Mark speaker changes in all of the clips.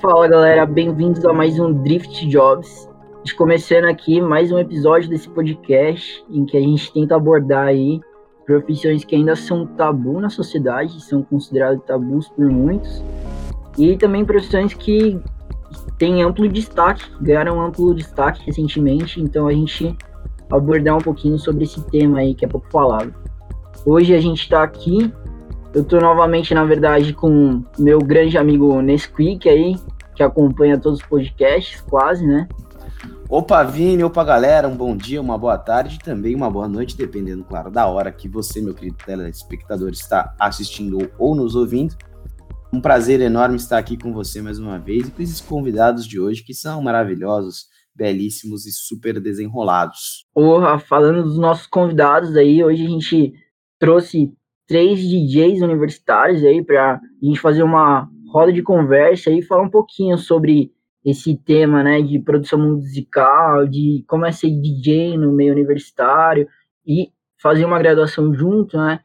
Speaker 1: Fala galera, bem-vindos a mais um Drift Jobs. Começando aqui mais um episódio desse podcast em que a gente tenta abordar aí profissões que ainda são tabu na sociedade, são consideradas tabus por muitos, e também profissões que têm amplo destaque, ganharam amplo destaque recentemente, então a gente abordar um pouquinho sobre esse tema aí que é pouco falado. Hoje a gente está aqui eu tô novamente, na verdade, com meu grande amigo Nesquik aí, que acompanha todos os podcasts, quase, né?
Speaker 2: Opa, Vini, opa, galera, um bom dia, uma boa tarde e também uma boa noite, dependendo, claro, da hora que você, meu querido telespectador, está assistindo ou nos ouvindo. Um prazer enorme estar aqui com você mais uma vez e com esses convidados de hoje que são maravilhosos, belíssimos e super desenrolados.
Speaker 1: Porra, falando dos nossos convidados aí, hoje a gente trouxe três DJs universitários aí para a gente fazer uma roda de conversa e falar um pouquinho sobre esse tema, né, de produção musical, de como é ser DJ no meio universitário e fazer uma graduação junto, né?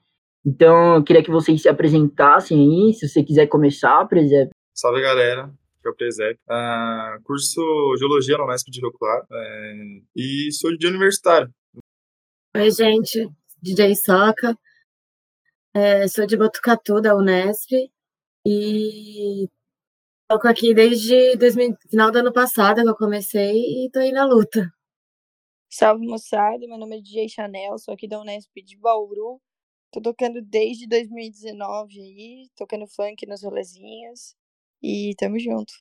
Speaker 1: Então, eu queria que vocês se apresentassem aí, se você quiser começar, Presep.
Speaker 3: Salve, galera. Aqui é o Presep. Uh, curso Geologia na Unesp de Rio Claro é, e sou DJ universitário.
Speaker 4: Oi, gente. DJ Soca. É, sou de Botucatu, da Unesp, e toco aqui desde 2000, final do ano passado que eu comecei e tô aí na luta.
Speaker 5: Salve moçada, meu nome é DJ Chanel, sou aqui da Unesp de Bauru. Tô tocando desde 2019 aí, tocando funk nas rolezinhas e tamo junto.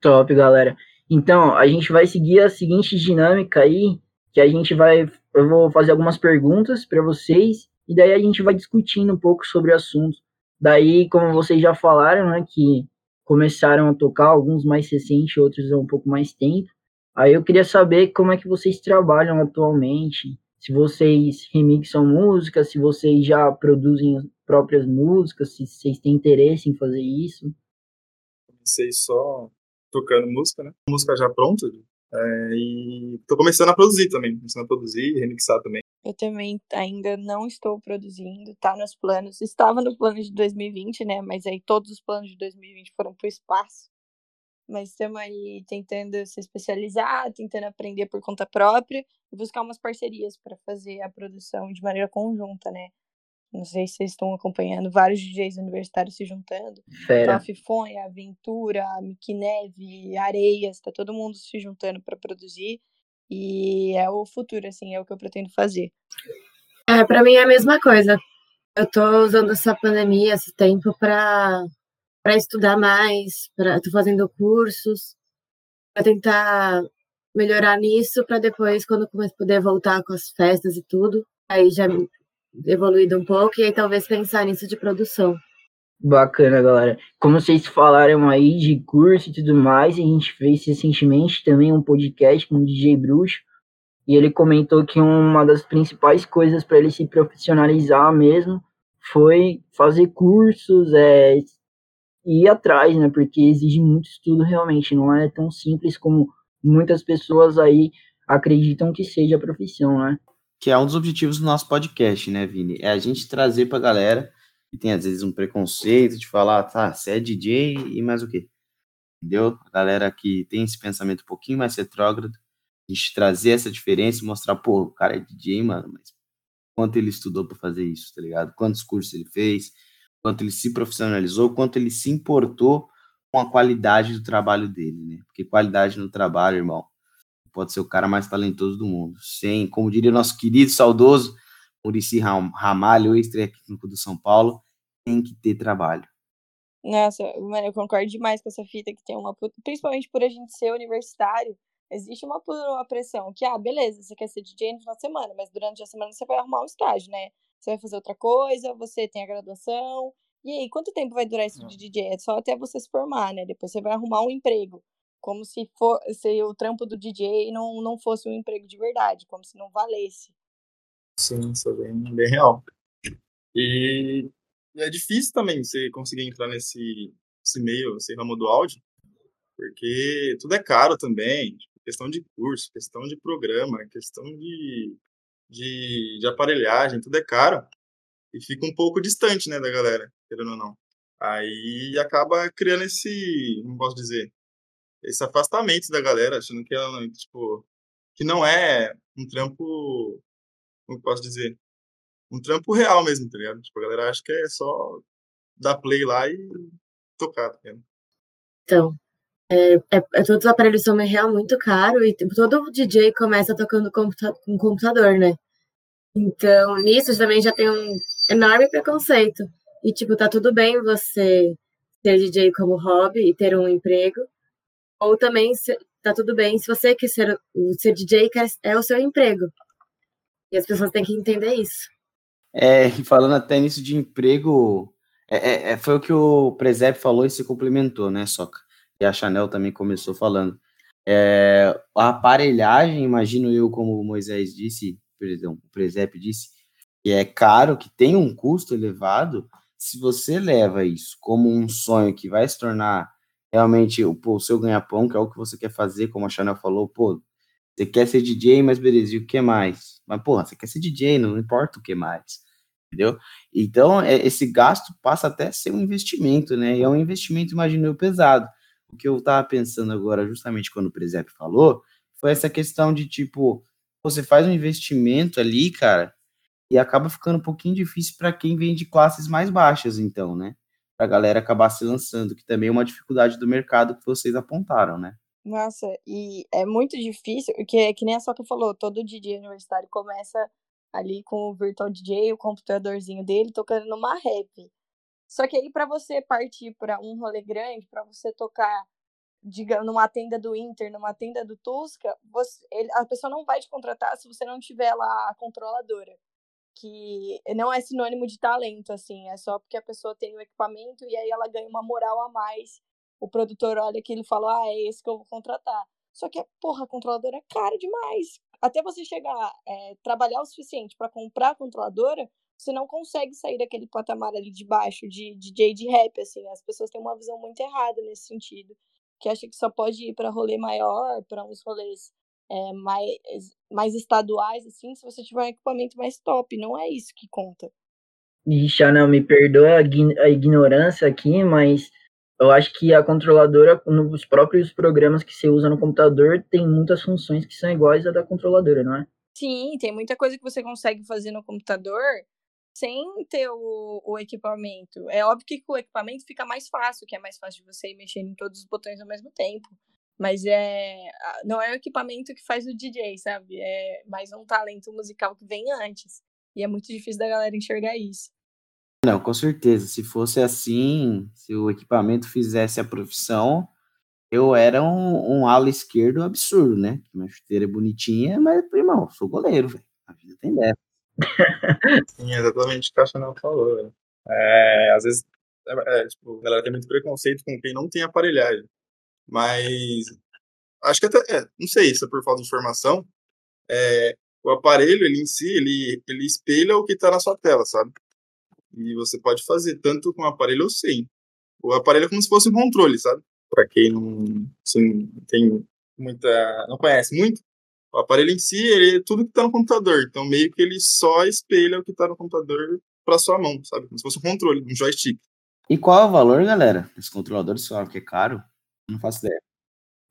Speaker 1: Top, galera. Então, a gente vai seguir a seguinte dinâmica aí, que a gente vai eu vou fazer algumas perguntas para vocês e daí a gente vai discutindo um pouco sobre o assunto. Daí, como vocês já falaram, né, que começaram a tocar, alguns mais recentes, outros há um pouco mais tempo. Aí eu queria saber como é que vocês trabalham atualmente, se vocês remixam músicas, se vocês já produzem próprias músicas, se vocês têm interesse em fazer isso.
Speaker 3: Comecei só tocando música, né? Música já pronta. É, e tô começando a produzir também, começando a produzir, remixar também.
Speaker 5: Eu também ainda não estou produzindo, tá nos planos. Estava no plano de 2020, né? Mas aí todos os planos de 2020 foram pro espaço. Mas estamos aí tentando se especializar, tentando aprender por conta própria e buscar umas parcerias para fazer a produção de maneira conjunta, né? Não sei se vocês estão acompanhando vários DJs universitários se juntando.
Speaker 1: Fera.
Speaker 5: Fonha, Aventura, Mickey Neve, Areias, tá todo mundo se juntando para produzir. E é o futuro, assim, é o que eu pretendo fazer.
Speaker 4: É, para mim é a mesma coisa. Eu tô usando essa pandemia, esse tempo para para estudar mais, para tô fazendo cursos, para tentar melhorar nisso para depois quando poder voltar com as festas e tudo, aí já evoluído um pouco e aí talvez pensar nisso de produção.
Speaker 1: Bacana, galera. Como vocês falaram aí de curso e tudo mais, a gente fez recentemente também um podcast com o DJ Bruxo, e ele comentou que uma das principais coisas para ele se profissionalizar mesmo foi fazer cursos, é, ir atrás, né? Porque exige muito estudo realmente, não é tão simples como muitas pessoas aí acreditam que seja a profissão, né?
Speaker 2: Que é um dos objetivos do nosso podcast, né, Vini? É a gente trazer para a galera que tem às vezes um preconceito de falar, tá, você é DJ e mais o quê? Entendeu? A galera que tem esse pensamento um pouquinho mais retrógrado, a gente trazer essa diferença e mostrar, pô, o cara é DJ, mano, mas quanto ele estudou para fazer isso, tá ligado? Quantos cursos ele fez, quanto ele se profissionalizou, quanto ele se importou com a qualidade do trabalho dele, né? Porque qualidade no trabalho, irmão, pode ser o cara mais talentoso do mundo. Sem, como diria nosso querido, saudoso Murici Ramalho, ex-técnico do São Paulo, tem que ter trabalho.
Speaker 5: Nossa, mano, eu concordo demais com essa fita que tem uma. Principalmente por a gente ser universitário, existe uma, uma pressão que, ah, beleza, você quer ser DJ no final de semana, mas durante a semana você vai arrumar um estágio, né? Você vai fazer outra coisa, você tem a graduação. E aí, quanto tempo vai durar isso de DJ? É só até você se formar, né? Depois você vai arrumar um emprego. Como se, for, se o trampo do DJ não, não fosse um emprego de verdade, como se não valesse.
Speaker 3: Sim, isso é bem, bem real. E, é difícil também você conseguir entrar nesse, nesse meio, nesse ramo do áudio, porque tudo é caro também. Questão de curso, questão de programa, questão de, de, de aparelhagem, tudo é caro. E fica um pouco distante, né, da galera, querendo ou não. Aí acaba criando esse, como posso dizer, esse afastamento da galera, achando que ela, tipo, que não é um trampo, como posso dizer, um trampo real mesmo, tá ligado? Tipo, a galera acha que é só dar play lá e tocar, tá ligado?
Speaker 4: Então, é, é, é, todos os aparelhos são real muito caro e tipo, todo DJ começa tocando computa com computador, né? Então, nisso também já tem um enorme preconceito. E, tipo, tá tudo bem você ser DJ como hobby e ter um emprego, ou também tá tudo bem se você quer ser, ser DJ é o seu emprego. E as pessoas têm que entender isso.
Speaker 2: É, falando até nisso de emprego, é, é, é, foi o que o Presep falou e se complementou, né, Soca? E a Chanel também começou falando. É, a aparelhagem, imagino eu, como o Moisés disse, perdão, o Presep disse, que é caro, que tem um custo elevado, se você leva isso como um sonho que vai se tornar realmente pô, o seu ganha-pão, que é o que você quer fazer, como a Chanel falou, pô, você quer ser DJ, mas beleza, e o que mais? Mas, porra, você quer ser DJ, não importa o que mais, entendeu? Então, é, esse gasto passa até a ser um investimento, né? E é um investimento, imagino eu, pesado. O que eu tava pensando agora, justamente quando o Presep falou, foi essa questão de, tipo, você faz um investimento ali, cara, e acaba ficando um pouquinho difícil para quem vem de classes mais baixas, então, né? Para a galera acabar se lançando, que também é uma dificuldade do mercado que vocês apontaram, né?
Speaker 5: Nossa, e é muito difícil, porque que nem a Soca falou, todo DJ universitário começa ali com o virtual DJ, o computadorzinho dele, tocando numa rap. Só que aí para você partir para um rolê grande, para você tocar, digamos, numa tenda do Inter, numa tenda do Tusca, você, ele, a pessoa não vai te contratar se você não tiver lá a controladora que não é sinônimo de talento, assim, é só porque a pessoa tem o equipamento e aí ela ganha uma moral a mais. O produtor olha que ele fala, ah, é esse que eu vou contratar. Só que, porra, a controladora é cara demais. Até você chegar, é, trabalhar o suficiente para comprar a controladora, você não consegue sair daquele patamar ali de baixo de DJ de rap, assim. As pessoas têm uma visão muito errada nesse sentido, que acha que só pode ir para rolê maior, para uns rolês é, mais, mais estaduais, assim, se você tiver um equipamento mais top. Não é isso que conta.
Speaker 1: Ixi, não, me perdoa a ignorância aqui, mas eu acho que a controladora, nos próprios programas que você usa no computador, tem muitas funções que são iguais à da controladora, não é?
Speaker 5: Sim, tem muita coisa que você consegue fazer no computador sem ter o, o equipamento. É óbvio que com o equipamento fica mais fácil, que é mais fácil de você ir mexendo em todos os botões ao mesmo tempo. Mas é não é o equipamento que faz o DJ, sabe? É mais um talento musical que vem antes. E é muito difícil da galera enxergar isso.
Speaker 2: Não, com certeza. Se fosse assim, se o equipamento fizesse a profissão, eu era um, um ala esquerdo absurdo, né? Minha chuteira é bonitinha, mas, irmão, sou goleiro, velho. A vida tem dessa.
Speaker 3: Sim, exatamente o que a Chanel falou. É, às vezes, é, é, tipo, a galera tem muito preconceito com quem não tem aparelhagem. Mas acho que até, é, não sei se é por falta de informação, é, o aparelho ele em si, ele, ele espelha o que está na sua tela, sabe? E você pode fazer tanto com o aparelho ou sem. O aparelho é como se fosse um controle, sabe? Para quem não assim, tem muita, não conhece muito, o aparelho em si, ele é tudo que está no computador. Então meio que ele só espelha o que está no computador para sua mão, sabe? Como se fosse um controle, um joystick.
Speaker 2: E qual é o valor, galera? Esse controlador, você que é caro? Não faço ideia.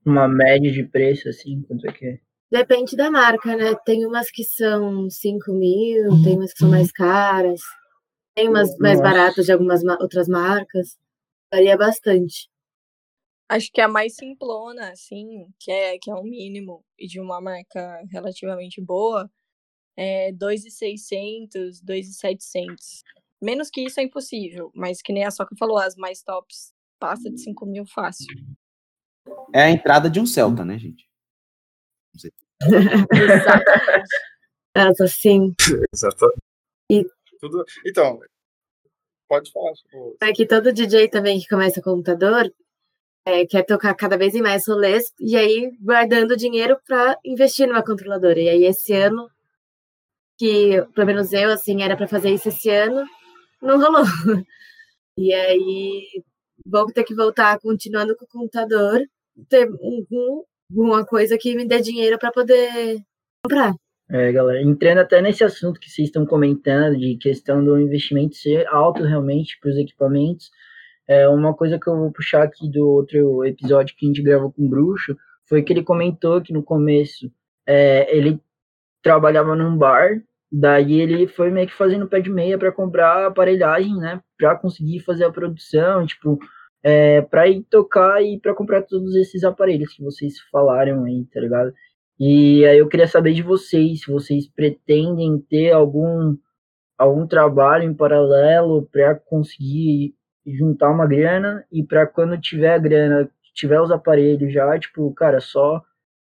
Speaker 1: Uma média de preço, assim, quanto é que é?
Speaker 4: Depende da marca, né? Tem umas que são 5 mil, tem umas que são mais caras, tem umas mais baratas de algumas outras marcas. Varia bastante.
Speaker 5: Acho que a mais simplona, assim, que é, que é um mínimo e de uma marca relativamente boa, é 2,600, 2,700. Menos que isso é impossível, mas que nem a Soca falou, as mais tops passa de 5 mil fácil.
Speaker 2: É a entrada de um Celta, né, gente?
Speaker 5: Exatamente.
Speaker 4: Essa sim.
Speaker 3: Exatamente.
Speaker 4: E...
Speaker 3: Tudo... Então, pode falar. Tipo...
Speaker 4: É que todo DJ também que começa computador é, quer tocar cada vez em mais rolês e aí guardando dinheiro para investir numa controladora. E aí esse ano, que pelo menos eu, assim, era para fazer isso esse ano, não rolou. E aí vou ter que voltar continuando com o computador, ter um, uma coisa que me dê dinheiro para poder comprar.
Speaker 1: É, galera, entrando até nesse assunto que vocês estão comentando, de questão do investimento ser alto realmente para os equipamentos, É, uma coisa que eu vou puxar aqui do outro episódio que a gente gravou com o Bruxo foi que ele comentou que no começo é, ele trabalhava num bar, daí ele foi meio que fazendo pé de meia para comprar aparelhagem, né, para conseguir fazer a produção, tipo, é, para ir tocar e para comprar todos esses aparelhos que vocês falaram aí, tá ligado? E aí eu queria saber de vocês, se vocês pretendem ter algum algum trabalho em paralelo para conseguir juntar uma grana e para quando tiver a grana, tiver os aparelhos já, tipo, cara, só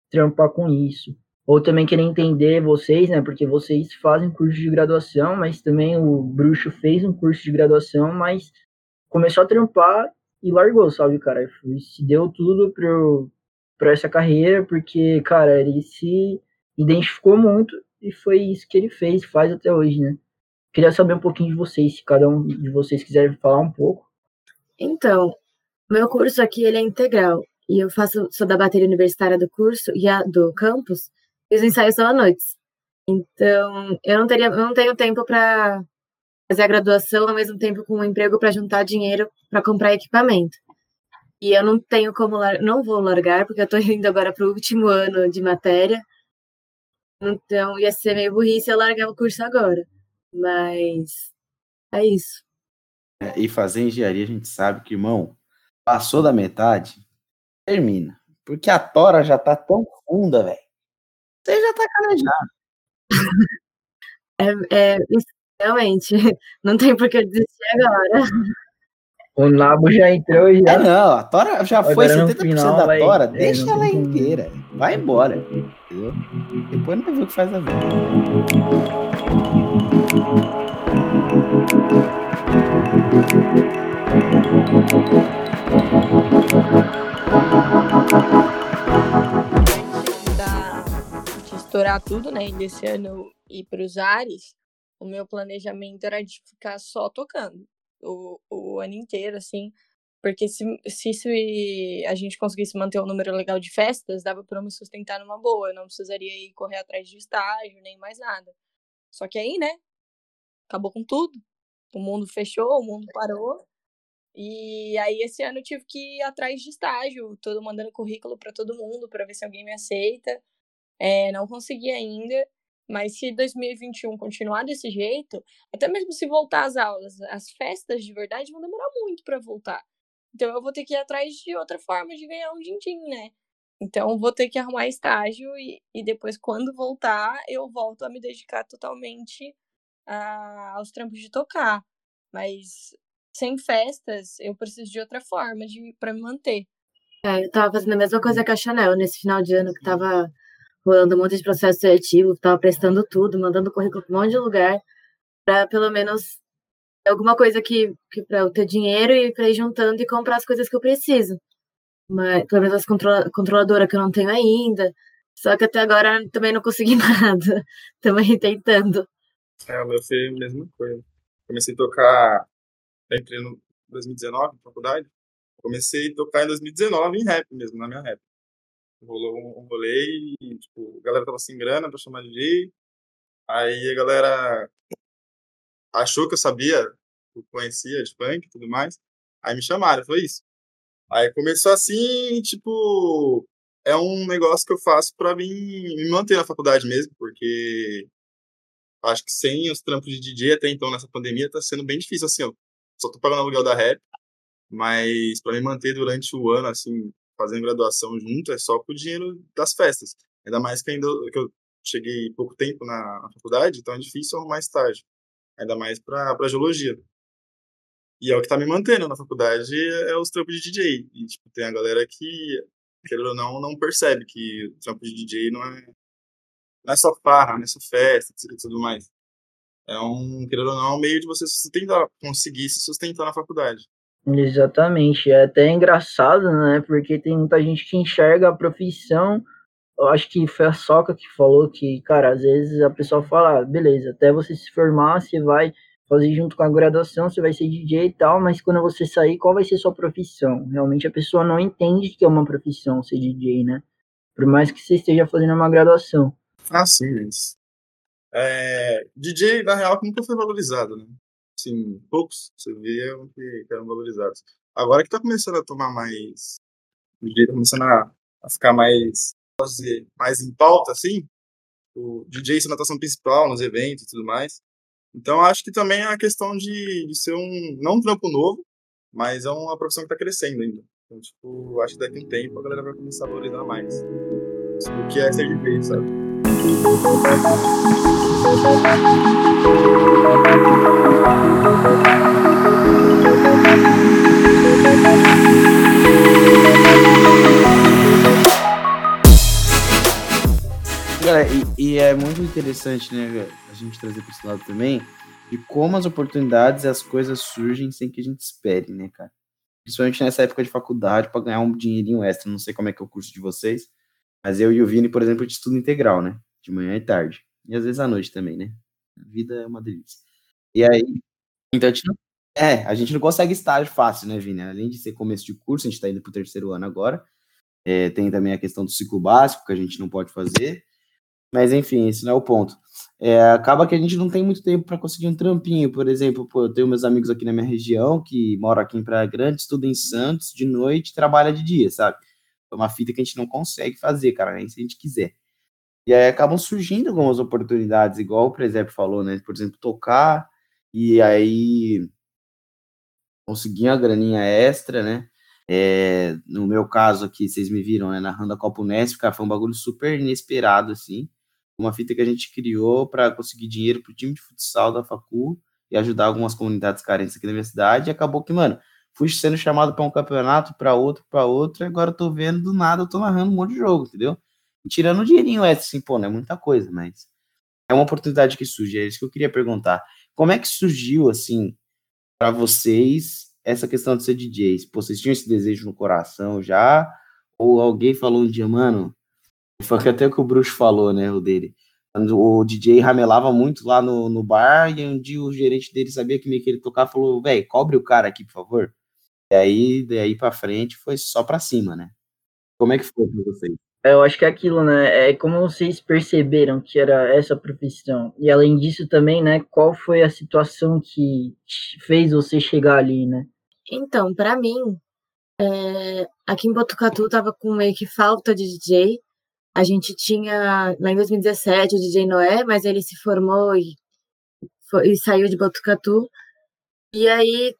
Speaker 1: trampar com isso. Ou também querer entender vocês, né, porque vocês fazem curso de graduação, mas também o Bruxo fez um curso de graduação, mas começou a trampar e largou, sabe, cara? Se deu tudo pro, para essa carreira, porque, cara, ele se identificou muito e foi isso que ele fez, faz até hoje, né? Queria saber um pouquinho de vocês, se cada um de vocês quiser falar um pouco.
Speaker 4: Então, meu curso aqui ele é integral e eu faço sou da bateria universitária do curso e a do campus e os ensaios são à noite. Então, eu não teria, eu não tenho tempo para fazer a graduação ao mesmo tempo com um emprego para juntar dinheiro para comprar equipamento. E eu não tenho como não vou largar porque eu estou indo agora para o último ano de matéria. Então ia ser meio burrice eu largar o curso agora. Mas é isso.
Speaker 2: É, e fazer engenharia a gente sabe que, irmão, passou da metade, termina. Porque a tora já tá tão funda, velho. Você já tá calejado.
Speaker 4: é, é, realmente, não tem por que desistir agora.
Speaker 1: O Nabo já entrou já.
Speaker 2: É, não, a Tora já foi 70% final, da vai, Tora, é, deixa ela inteira. Vai embora. Entendeu? Depois não vai ver o que faz a vida.
Speaker 5: De estourar tudo, né? E desse ano ir para os ares, o meu planejamento era de ficar só tocando o, o ano inteiro, assim. Porque se, se, se a gente conseguisse manter um número legal de festas, dava para me sustentar numa boa. Eu não precisaria ir correr atrás de estágio, nem mais nada. Só que aí, né? Acabou com tudo. O mundo fechou, o mundo parou. E aí esse ano eu tive que ir atrás de estágio, todo mandando currículo para todo mundo para ver se alguém me aceita. É, não consegui ainda. Mas se 2021 continuar desse jeito, até mesmo se voltar às aulas, as festas de verdade vão demorar muito para voltar. Então eu vou ter que ir atrás de outra forma de ganhar um din-din, né? Então vou ter que arrumar estágio e, e depois, quando voltar, eu volto a me dedicar totalmente a, aos trampos de tocar. Mas sem festas, eu preciso de outra forma de para me manter.
Speaker 4: É, eu tava fazendo a mesma coisa que a Chanel nesse final de ano que tava rolando um monte de processo seletivo, estava prestando tudo, mandando currículo para um monte de lugar, para pelo menos alguma coisa que, que para eu ter dinheiro e para ir juntando e comprar as coisas que eu preciso. Mas, pelo menos as controla, controladora que eu não tenho ainda. Só que até agora também não consegui nada. Também tentando.
Speaker 3: É, o meu a mesma coisa. Comecei a tocar, entrei no 2019, na faculdade. Comecei a tocar em 2019 em rap mesmo, na minha rap rolou um rolê e, tipo, a galera tava sem grana pra chamar DJ. Aí a galera achou que eu sabia, eu conhecia de punk e tudo mais. Aí me chamaram, foi isso. Aí começou assim, tipo, é um negócio que eu faço pra mim me manter na faculdade mesmo, porque acho que sem os trampos de DJ até então nessa pandemia tá sendo bem difícil, assim, eu só tô pagando aluguel da rap, mas para me manter durante o ano, assim, fazendo graduação junto é só com o dinheiro das festas. Ainda mais que ainda que eu cheguei pouco tempo na, faculdade, então é difícil arrumar estágio. Ainda mais para geologia. E é o que tá me mantendo na faculdade é os trampos de DJ. E tipo, tem a galera que, querendo ou não, não percebe que o trampo de DJ não é, não é só farra, não é só festa e tudo mais. É um, querendo ou não, é um meio de você sustentar, conseguir se sustentar na faculdade.
Speaker 1: Exatamente, é até engraçado, né? Porque tem muita gente que enxerga a profissão. Eu acho que foi a Soca que falou que, cara, às vezes a pessoa fala, ah, beleza, até você se formar, você vai fazer junto com a graduação, você vai ser DJ e tal, mas quando você sair, qual vai ser sua profissão? Realmente a pessoa não entende que é uma profissão ser DJ, né? Por mais que você esteja fazendo uma graduação.
Speaker 3: Ah, sim, mas. É, DJ, na real, nunca foi valorizado, né? Assim, poucos você via que eram valorizados. Agora que tá começando a tomar mais. Começando a, a ficar mais. Mais em pauta, assim. O DJ ser natação principal nos eventos e tudo mais. Então, acho que também é a questão de, de ser um. Não um trampo novo, mas é uma profissão que tá crescendo ainda. Então, tipo, acho que daqui a um tempo a galera vai começar a valorizar mais. O que é ser DJ, sabe?
Speaker 2: E, e é muito interessante, né, a gente trazer para esse lado também, de como as oportunidades e as coisas surgem sem que a gente espere, né, cara? Principalmente nessa época de faculdade, para ganhar um dinheirinho extra. Não sei como é que é o curso de vocês, mas eu e o Vini, por exemplo, de estudo integral, né? De manhã e tarde. E às vezes à noite também, né? A vida é uma delícia. E aí, então a gente não, é, a gente não consegue estágio fácil, né, Vini? Além de ser começo de curso, a gente está indo para o terceiro ano agora. É, tem também a questão do ciclo básico, que a gente não pode fazer. Mas enfim, esse não é o ponto. É, acaba que a gente não tem muito tempo para conseguir um trampinho. Por exemplo, pô, eu tenho meus amigos aqui na minha região que moram aqui em Praia Grande, estudam em Santos de noite, trabalha de dia, sabe? É uma fita que a gente não consegue fazer, cara, nem se a gente quiser. E aí acabam surgindo algumas oportunidades, igual o Presépio falou, né? Por exemplo, tocar e aí conseguir uma graninha extra, né? É, no meu caso aqui, vocês me viram, né? Narrando a Copa Unesp, cara, foi um bagulho super inesperado, assim uma fita que a gente criou para conseguir dinheiro para o time de futsal da Facu e ajudar algumas comunidades carentes aqui na minha cidade. E acabou que, mano, fui sendo chamado para um campeonato, para outro, para outro, e agora eu tô vendo do nada, eu tô narrando um monte de jogo, entendeu? Tirando um dinheirinho essa, assim, pô, não é muita coisa, mas é uma oportunidade que surge. É isso que eu queria perguntar. Como é que surgiu, assim, para vocês essa questão de ser DJs? Pô, vocês tinham esse desejo no coração já? Ou alguém falou um dia, mano, foi até o que o Bruxo falou, né, o dele. O DJ ramelava muito lá no, no bar e um dia o gerente dele sabia que meio que ele tocava falou, velho, cobre o cara aqui, por favor. E aí, daí pra frente, foi só pra cima, né? Como é que foi pra vocês?
Speaker 1: Eu acho que é aquilo, né? É como vocês perceberam que era essa profissão. E além disso também, né? Qual foi a situação que fez você chegar ali, né?
Speaker 4: Então, para mim, é, aqui em Botucatu tava com meio que falta de DJ. A gente tinha, lá em 2017, o DJ Noé, mas ele se formou e, foi, e saiu de Botucatu. E aí,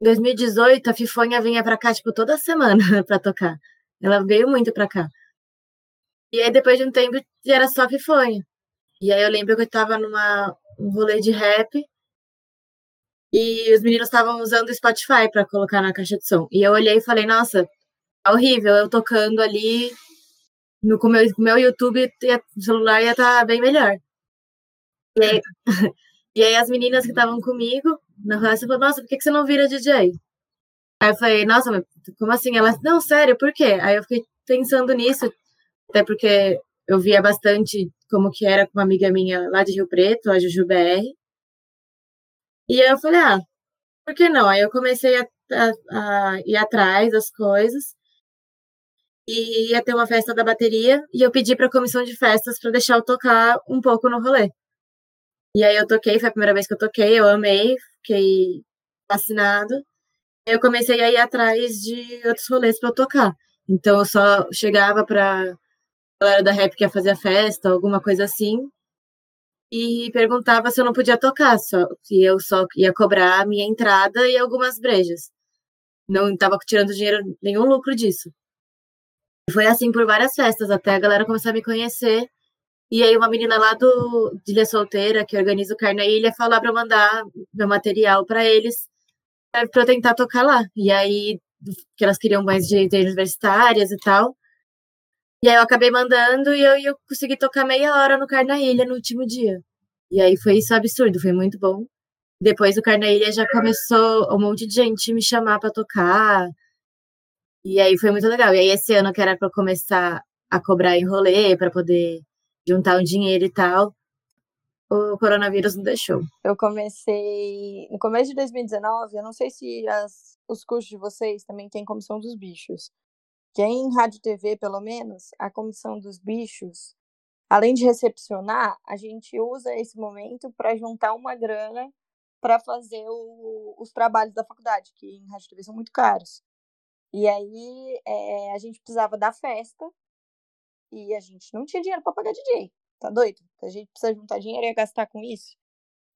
Speaker 4: em 2018, a Fifonha vinha pra cá, tipo, toda semana pra tocar. Ela veio muito pra cá. E aí, depois de um tempo, era só Fifonha. E aí, eu lembro que eu tava numa um rolê de rap e os meninos estavam usando o Spotify para colocar na caixa de som. E eu olhei e falei, nossa, tá horrível, eu tocando ali no, com, meu, com meu YouTube, o celular ia estar tá bem melhor. E aí, e aí as meninas que estavam comigo na classe falaram, nossa, por que, que você não vira DJ? Aí eu falei, nossa, mas como assim? Elas, não, sério, por quê? Aí eu fiquei pensando nisso, até porque eu via bastante como que era com uma amiga minha lá de Rio Preto, a Juju BR. E aí eu falei, ah, por que não? Aí eu comecei a, a, a ir atrás das coisas e ia ter uma festa da bateria e eu pedi para a comissão de festas para deixar eu tocar um pouco no rolê. E aí eu toquei, foi a primeira vez que eu toquei, eu amei, fiquei fascinado. Eu comecei a ir atrás de outros rolês para tocar. Então eu só chegava para galera da rap que ia fazer a festa, alguma coisa assim, e perguntava se eu não podia tocar, só se eu só ia cobrar a minha entrada e algumas brejas. Não estava tirando dinheiro, nenhum lucro disso. Foi assim por várias festas, até a galera começar a me conhecer. E aí uma menina lá do de Ilha Solteira, que organiza o Carne Ilha, falou para mandar meu material para eles, para tentar tocar lá. E aí, que elas queriam mais de, de universitárias e tal. E aí eu acabei mandando e eu, eu consegui tocar meia hora no Carna Ilha no último dia. E aí foi isso absurdo, foi muito bom. Depois o Carna Ilha já começou um monte de gente me chamar para tocar. E aí foi muito legal. E aí esse ano que era para começar a cobrar em rolê, para poder juntar um dinheiro e tal, o coronavírus não deixou.
Speaker 5: Eu comecei no começo de 2019, eu não sei se as, os cursos de vocês também têm comissão dos bichos. Que em rádio TV, pelo menos, a comissão dos bichos, além de recepcionar, a gente usa esse momento para juntar uma grana para fazer o, os trabalhos da faculdade, que em rádio TV são muito caros. E aí é, a gente precisava da festa e a gente não tinha dinheiro para pagar DJ. Tá doido? A gente precisa juntar dinheiro e gastar com isso.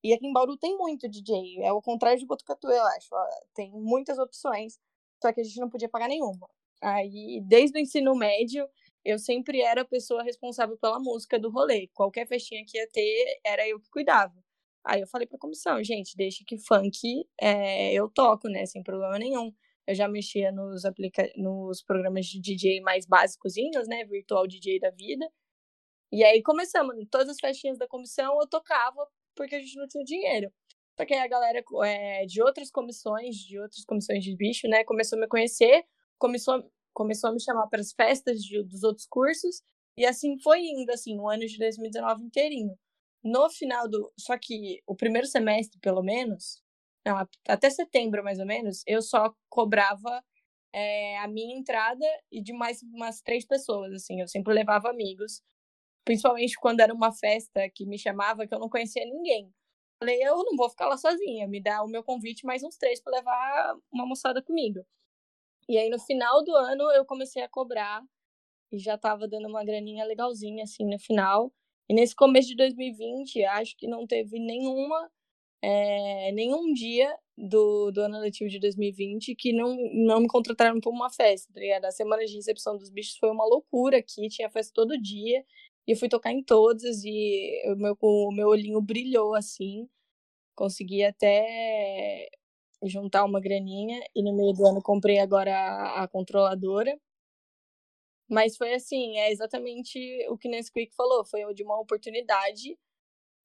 Speaker 5: E aqui em Bauru tem muito DJ. É o contrário de Botucatu, eu acho. Tem muitas opções, só que a gente não podia pagar nenhuma. Aí, desde o ensino médio, eu sempre era a pessoa responsável pela música do rolê. Qualquer festinha que ia ter, era eu que cuidava. Aí eu falei pra comissão, gente, deixa que funk é, eu toco, né? Sem problema nenhum. Eu já mexia nos, aplica nos programas de DJ mais básicozinhos, né? Virtual DJ da vida. E aí começamos. Todas as festinhas da comissão eu tocava porque a gente não tinha dinheiro. Só que aí a galera é, de outras comissões, de outras comissões de bicho, né, começou a me conhecer, começou, começou a me chamar para as festas de, dos outros cursos, e assim foi indo, assim, o ano de 2019 inteirinho. No final do. Só que o primeiro semestre, pelo menos, não, até setembro mais ou menos, eu só cobrava é, a minha entrada e de mais umas três pessoas, assim. Eu sempre levava amigos, principalmente quando era uma festa que me chamava que eu não conhecia ninguém. Falei, eu não vou ficar lá sozinha, me dá o meu convite mais uns três para levar uma moçada comigo. E aí no final do ano eu comecei a cobrar e já tava dando uma graninha legalzinha assim no final. E nesse começo de 2020, acho que não teve nenhuma é, nenhum dia do, do ano letivo de 2020 que não, não me contrataram para uma festa, tá ligado? A semana de recepção dos bichos foi uma loucura aqui, tinha festa todo dia. E eu fui tocar em todas e o meu, o meu olhinho brilhou assim. Consegui até juntar uma graninha e no meio do ano comprei agora a, a controladora. Mas foi assim, é exatamente o que Nesquik falou, foi de uma oportunidade,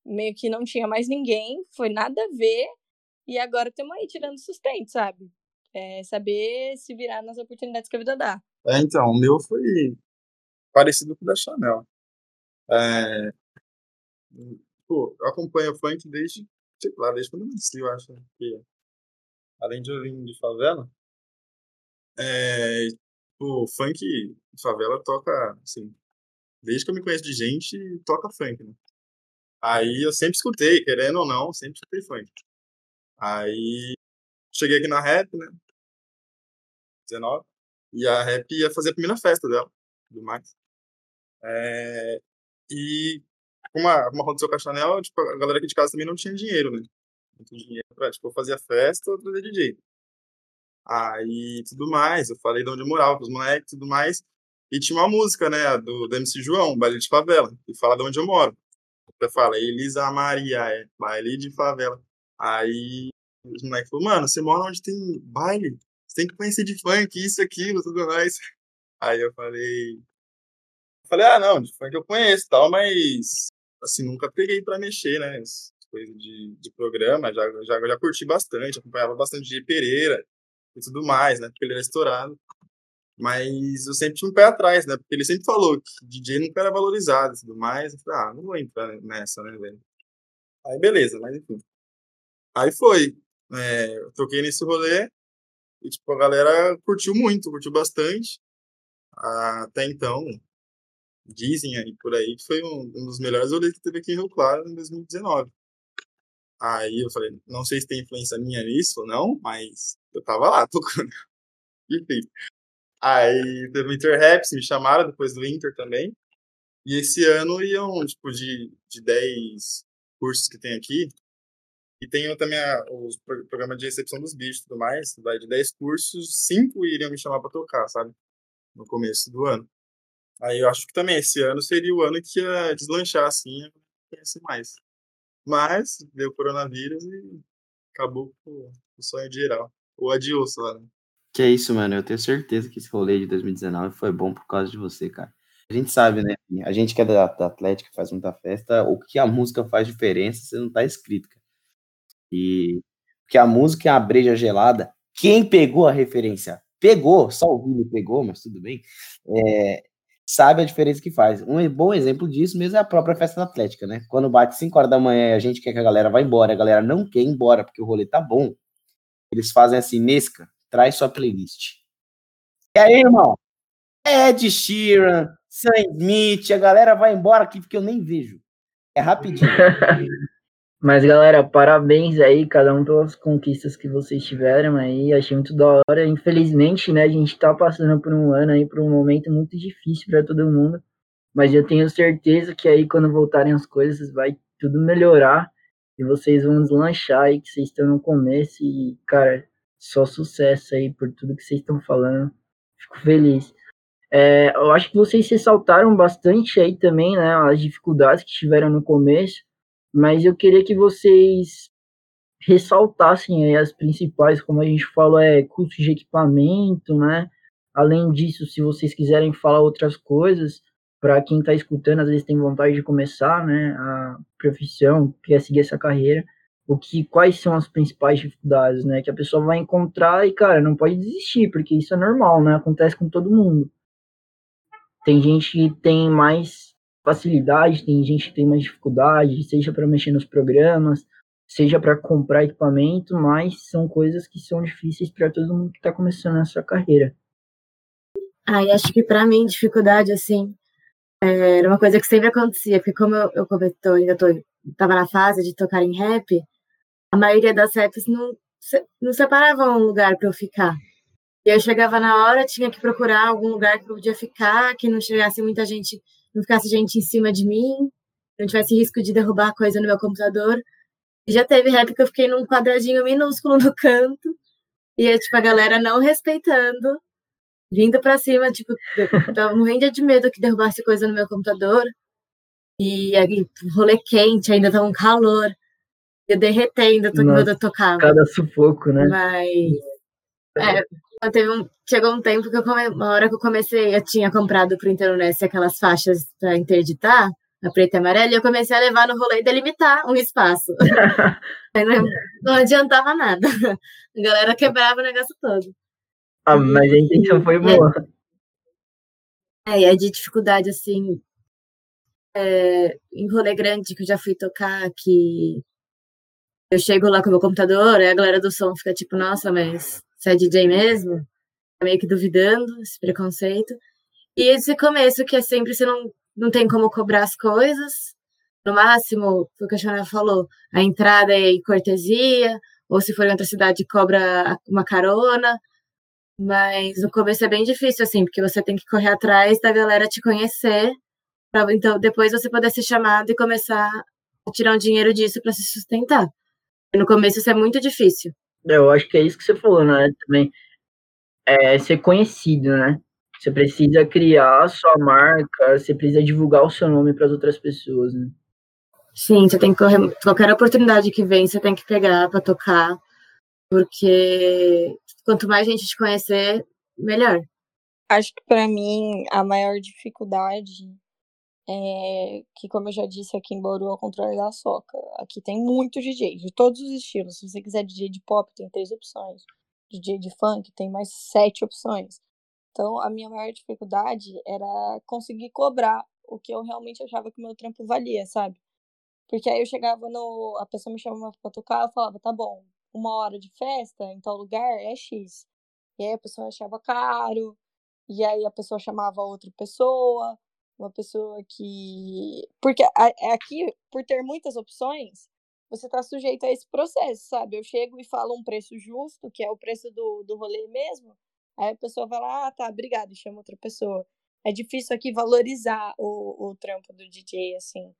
Speaker 5: meio que não tinha mais ninguém, foi nada a ver, e agora estamos aí tirando sustento, sabe? É saber se virar nas oportunidades que a vida dá.
Speaker 3: É, então, o meu foi parecido com o da Chanel. É, pô, eu acompanho funk desde, sei lá, desde quando eu nasci, eu acho. Que, além de eu vir de favela, é, o funk de favela toca, assim, desde que eu me conheço de gente, toca funk, né? Aí eu sempre escutei, querendo ou não, sempre escutei funk. Aí cheguei aqui na rap, né? 19. E a rap ia fazer a primeira festa dela, do mais. É, e como, aconteceu com a Chanel, tipo, a galera aqui de casa também não tinha dinheiro, né? Não tinha dinheiro pra, tipo, fazer festa ou trazer DJ. Aí, tudo mais, eu falei de onde eu morava pros moleques tudo mais. E tinha uma música, né, do, do MC João, Baile de Favela, que fala de onde eu moro. Você fala, Elisa Maria, é, baile de favela. Aí, os moleques falaram, mano, você mora onde tem baile? Você tem que conhecer de funk, isso, aquilo, tudo mais. Aí eu falei, Falei, ah, não, de funk eu conheço tal, mas assim, nunca peguei para mexer, né? Coisa de, de programa, já, já, já curti bastante, acompanhava bastante de Pereira e tudo mais, né? Porque ele era estourado. Mas eu sempre tinha um pé atrás, né? Porque ele sempre falou que DJ nunca era valorizado e tudo mais. Eu falei, ah, não vou entrar nessa, né, velho? Aí beleza, mas enfim. Aí foi. É, eu toquei nesse rolê e, tipo, a galera curtiu muito, curtiu bastante. Até então, dizem aí por aí que foi um, um dos melhores rolês que teve aqui em Rio Claro em 2019. Aí eu falei, não sei se tem influência minha nisso ou não, mas eu tava lá tocando. Enfim. Aí teve o Inter Raps, me chamaram depois do Inter também. E esse ano iam, tipo, de, de 10 cursos que tem aqui. E tem também a, os programas de recepção dos bichos e tudo mais. Vai de 10 cursos, 5 iriam me chamar para tocar, sabe? No começo do ano. Aí eu acho que também esse ano seria o ano que ia deslanchar assim, conhecer mais. Mas deu o coronavírus e acabou com o sonho de geral. O adiós lá, né?
Speaker 2: Que é isso, mano. Eu tenho certeza que esse rolê de 2019 foi bom por causa de você, cara. A gente sabe, né? A gente que é da, da Atlética, faz muita festa, o que a música faz diferença, você não tá escrito, cara. E que a música é a breja gelada. Quem pegou a referência? Pegou, só o Vini pegou, mas tudo bem. É, sabe a diferença que faz. Um bom exemplo disso mesmo é a própria festa atlética, né? Quando bate 5 horas da manhã e a gente quer que a galera vá embora, a galera não quer ir embora porque o rolê tá bom, eles fazem assim, Nesca, traz sua playlist. E aí, irmão? Ed Sheeran, Sam Smith, a galera vai embora aqui porque eu nem vejo. É rapidinho.
Speaker 1: Mas, galera, parabéns aí, cada um pelas conquistas que vocês tiveram aí. Achei muito da hora. Infelizmente, né, a gente tá passando por um ano aí, por um momento muito difícil para todo mundo. Mas eu tenho certeza que aí, quando voltarem as coisas, vai tudo melhorar. E vocês vão deslanchar aí, que vocês estão no começo. E, cara, só sucesso aí por tudo que vocês estão falando. Fico feliz. É, eu acho que vocês ressaltaram bastante aí também, né, as dificuldades que tiveram no começo mas eu queria que vocês ressaltassem as principais, como a gente falou, é custo de equipamento, né? Além disso, se vocês quiserem falar outras coisas, para quem está escutando, às vezes tem vontade de começar, né, a profissão, quer seguir essa carreira, o que quais são as principais dificuldades, né, que a pessoa vai encontrar e cara, não pode desistir, porque isso é normal, né? Acontece com todo mundo. Tem gente que tem mais facilidade, tem gente que tem mais dificuldade, seja para mexer nos programas, seja para comprar equipamento, mas são coisas que são difíceis para todo mundo que está começando a sua carreira.
Speaker 4: E acho que para mim dificuldade assim é, era uma coisa que sempre acontecia, porque como eu, eu tô, ainda tô, tava na fase de tocar em rap, a maioria das raps não, não separavam um lugar para eu ficar. E eu chegava na hora, tinha que procurar algum lugar que eu podia ficar, que não chegasse muita gente não ficasse gente em cima de mim, não tivesse risco de derrubar coisa no meu computador. E já teve rap que eu fiquei num quadradinho minúsculo no canto, e é, tipo, a galera não respeitando, vindo pra cima, tipo, eu tava morrendo de medo que derrubasse coisa no meu computador. E aí, rolê quente, ainda tava um calor. Eu derretendo quando eu tocava.
Speaker 1: Cada sufoco, né?
Speaker 4: Mas. É, teve um, chegou um tempo que eu come, uma hora que eu comecei, eu tinha comprado pro Internesse aquelas faixas para interditar, a preta e amarela, e eu comecei a levar no rolê e delimitar um espaço. não, não adiantava nada. A galera quebrava o negócio todo.
Speaker 1: Ah, mas a intenção foi boa.
Speaker 4: É, e é de dificuldade, assim, é, em rolê grande que eu já fui tocar, que eu chego lá com o meu computador, e a galera do som fica tipo, nossa, mas você é DJ mesmo, tá meio que duvidando esse preconceito. E esse começo que é sempre você não, não tem como cobrar as coisas. No máximo, o que a Xana falou, a entrada é cortesia, ou se for em outra cidade, cobra uma carona. Mas no começo é bem difícil, assim, porque você tem que correr atrás da galera te conhecer, pra, então depois você poder ser chamado e começar a tirar um dinheiro disso para se sustentar. No começo isso é muito difícil.
Speaker 1: É, eu acho que é isso que você falou, né? Também é ser conhecido, né? Você precisa criar a sua marca, você precisa divulgar o seu nome para as outras pessoas, né?
Speaker 4: Sim, você tem que correr. Qualquer oportunidade que vem, você tem que pegar para tocar, porque quanto mais gente te conhecer, melhor.
Speaker 5: Acho que para mim a maior dificuldade é, que, como eu já disse aqui em Bauru, é o controle da soca. Aqui tem muito DJ, de todos os estilos. Se você quiser DJ de pop, tem três opções. DJ de funk, tem mais sete opções. Então, a minha maior dificuldade era conseguir cobrar o que eu realmente achava que o meu trampo valia, sabe? Porque aí eu chegava no. A pessoa me chamava pra tocar, eu falava, tá bom, uma hora de festa em tal lugar é X. E aí a pessoa achava caro, e aí a pessoa chamava outra pessoa, uma pessoa que. Porque é aqui, por ter muitas opções, você está sujeito a esse processo, sabe? Eu chego e falo um preço justo, que é o preço do, do rolê mesmo, aí a pessoa vai lá, ah, tá, obrigado, e chama outra pessoa. É difícil aqui valorizar o, o trampo do DJ, assim,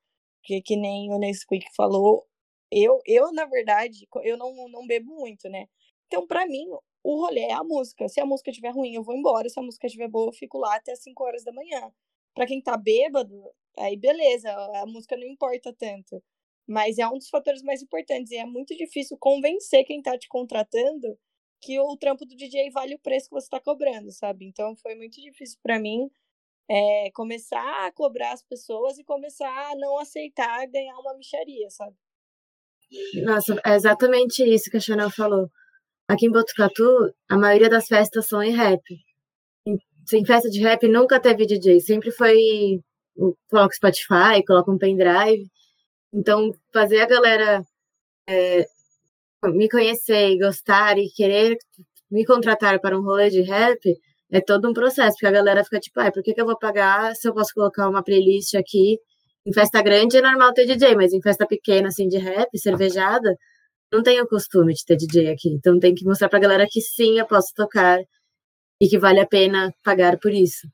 Speaker 5: que, que nem o Nesquik falou. Eu, eu, na verdade, eu não, não bebo muito, né? Então, para mim, o rolê é a música. Se a música estiver ruim, eu vou embora. Se a música estiver boa, eu fico lá até as 5 horas da manhã para quem tá bêbado, aí beleza, a música não importa tanto. Mas é um dos fatores mais importantes e é muito difícil convencer quem tá te contratando que o trampo do DJ vale o preço que você tá cobrando, sabe? Então foi muito difícil para mim é, começar a cobrar as pessoas e começar a não aceitar ganhar uma micharia, sabe?
Speaker 4: Nossa, é exatamente isso que a Chanel falou. Aqui em Botucatu, a maioria das festas são em rap em festa de rap nunca teve DJ, sempre foi coloca Spotify, coloca um pendrive. Então, fazer a galera é, me conhecer e gostar e querer me contratar para um rolê de rap é todo um processo, porque a galera fica tipo, ah, por que, que eu vou pagar se eu posso colocar uma playlist aqui Em festa grande é normal ter DJ, mas em festa pequena, assim, de rap, cervejada, não tenho o costume de ter DJ aqui. Então tem que mostrar pra galera que sim, eu posso tocar e que vale a pena pagar por isso.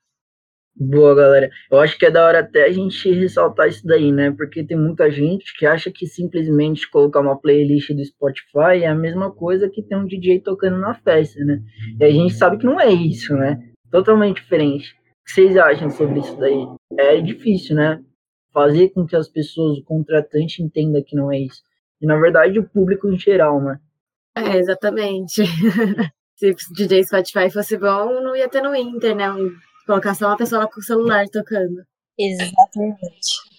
Speaker 1: Boa, galera. Eu acho que é da hora até a gente ressaltar isso daí, né? Porque tem muita gente que acha que simplesmente colocar uma playlist do Spotify é a mesma coisa que ter um DJ tocando na festa, né? E a gente sabe que não é isso, né? Totalmente diferente. O que vocês acham sobre isso daí? É difícil, né? Fazer com que as pessoas, o contratante, entenda que não é isso. E na verdade o público em geral, né?
Speaker 4: É, exatamente. Se o DJ Spotify fosse bom, não ia ter no Inter, né? Colocar só uma pessoa lá com o celular tocando.
Speaker 5: Exatamente.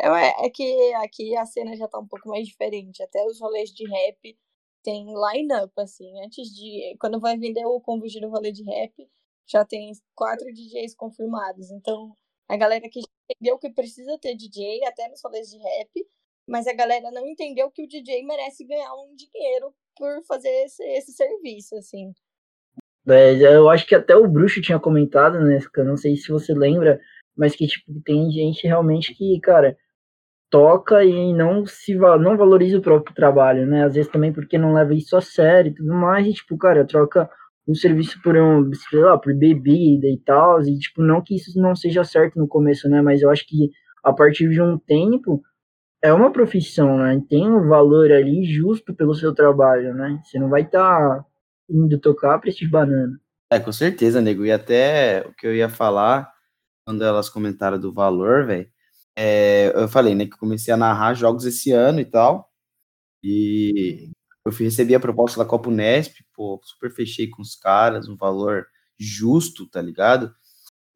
Speaker 5: É, é que aqui a cena já tá um pouco mais diferente. Até os rolês de rap tem line-up, assim. Antes de. Quando vai vender o convite do rolê de rap, já tem quatro DJs confirmados. Então, a galera que entendeu que precisa ter DJ, até nos rolês de rap, mas a galera não entendeu que o DJ merece ganhar um dinheiro por fazer esse, esse serviço, assim.
Speaker 1: É, eu acho que até o Bruxo tinha comentado, né, eu não sei se você lembra, mas que, tipo, tem gente realmente que, cara, toca e não se não valoriza o próprio trabalho, né, às vezes também porque não leva isso a sério e tudo mais, e, tipo, cara, troca um serviço por um, sei lá, por bebida e tal, e, tipo, não que isso não seja certo no começo, né, mas eu acho que a partir de um tempo, é uma profissão, né? Tem um valor ali justo pelo seu trabalho, né? Você não vai estar tá indo tocar para esses bananas.
Speaker 2: É, com certeza, nego. E até o que eu ia falar, quando elas comentaram do valor, velho, é, eu falei, né, que comecei a narrar jogos esse ano e tal. E eu recebi a proposta da Copa Unesp, pô, super fechei com os caras, um valor justo, tá ligado?